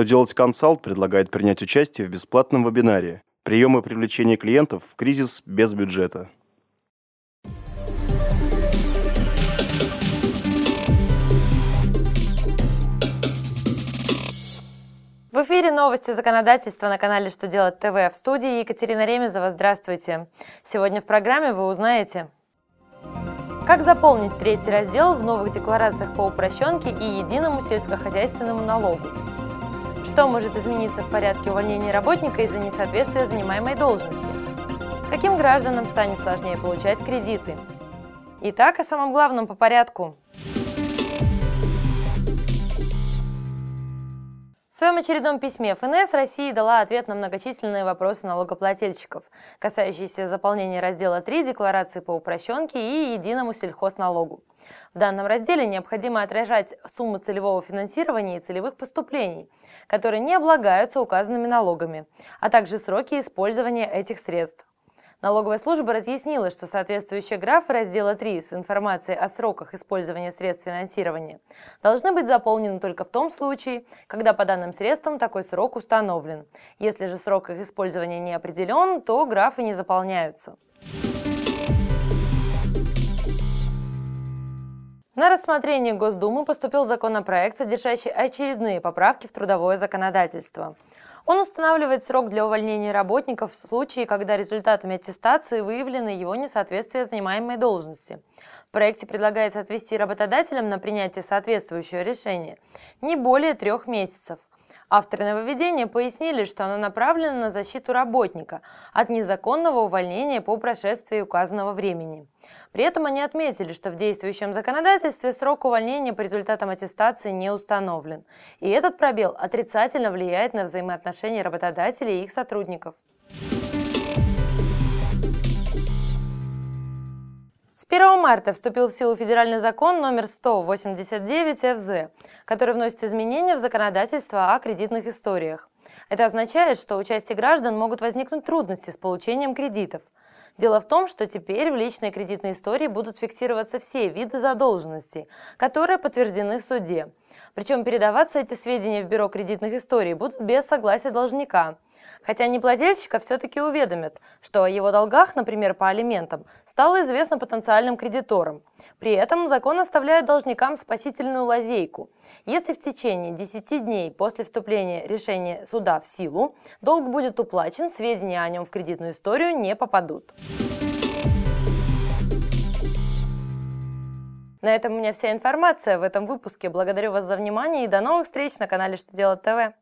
Что делать консалт предлагает принять участие в бесплатном вебинаре «Приемы привлечения клиентов в кризис без бюджета». В эфире новости законодательства на канале «Что делать ТВ» в студии Екатерина Ремезова. Здравствуйте. Сегодня в программе вы узнаете, как заполнить третий раздел в новых декларациях по упрощенке и единому сельскохозяйственному налогу, что может измениться в порядке увольнения работника из-за несоответствия занимаемой должности, каким гражданам станет сложнее получать кредиты. Итак, о самом главном по порядку – своем очередном письме ФНС России дала ответ на многочисленные вопросы налогоплательщиков, касающиеся заполнения раздела 3 декларации по упрощенке и единому сельхозналогу. В данном разделе необходимо отражать суммы целевого финансирования и целевых поступлений, которые не облагаются указанными налогами, а также сроки использования этих средств. Налоговая служба разъяснила, что соответствующие графы раздела 3 с информацией о сроках использования средств финансирования должны быть заполнены только в том случае, когда по данным средствам такой срок установлен. Если же срок их использования не определен, то графы не заполняются. На рассмотрение Госдумы поступил законопроект, содержащий очередные поправки в трудовое законодательство. Он устанавливает срок для увольнения работников в случае, когда результатами аттестации выявлено его несоответствие занимаемой должности. В проекте предлагается отвести работодателям на принятие соответствующего решения не более трех месяцев. Авторы нововведения пояснили, что оно направлено на защиту работника от незаконного увольнения по прошествии указанного времени. При этом они отметили, что в действующем законодательстве срок увольнения по результатам аттестации не установлен. И этот пробел отрицательно влияет на взаимоотношения работодателей и их сотрудников. 1 марта вступил в силу федеральный закон номер 189 ФЗ, который вносит изменения в законодательство о кредитных историях. Это означает, что у части граждан могут возникнуть трудности с получением кредитов – Дело в том, что теперь в личной кредитной истории будут фиксироваться все виды задолженностей, которые подтверждены в суде. Причем передаваться эти сведения в Бюро кредитных историй будут без согласия должника – хотя неплательщика все-таки уведомят, что о его долгах, например, по алиментам, стало известно потенциальным кредиторам. При этом закон оставляет должникам спасительную лазейку. Если в течение 10 дней после вступления решения суда в силу долг будет уплачен, сведения о нем в кредитную историю не попадут. На этом у меня вся информация в этом выпуске. Благодарю вас за внимание и до новых встреч на канале «Что делать ТВ».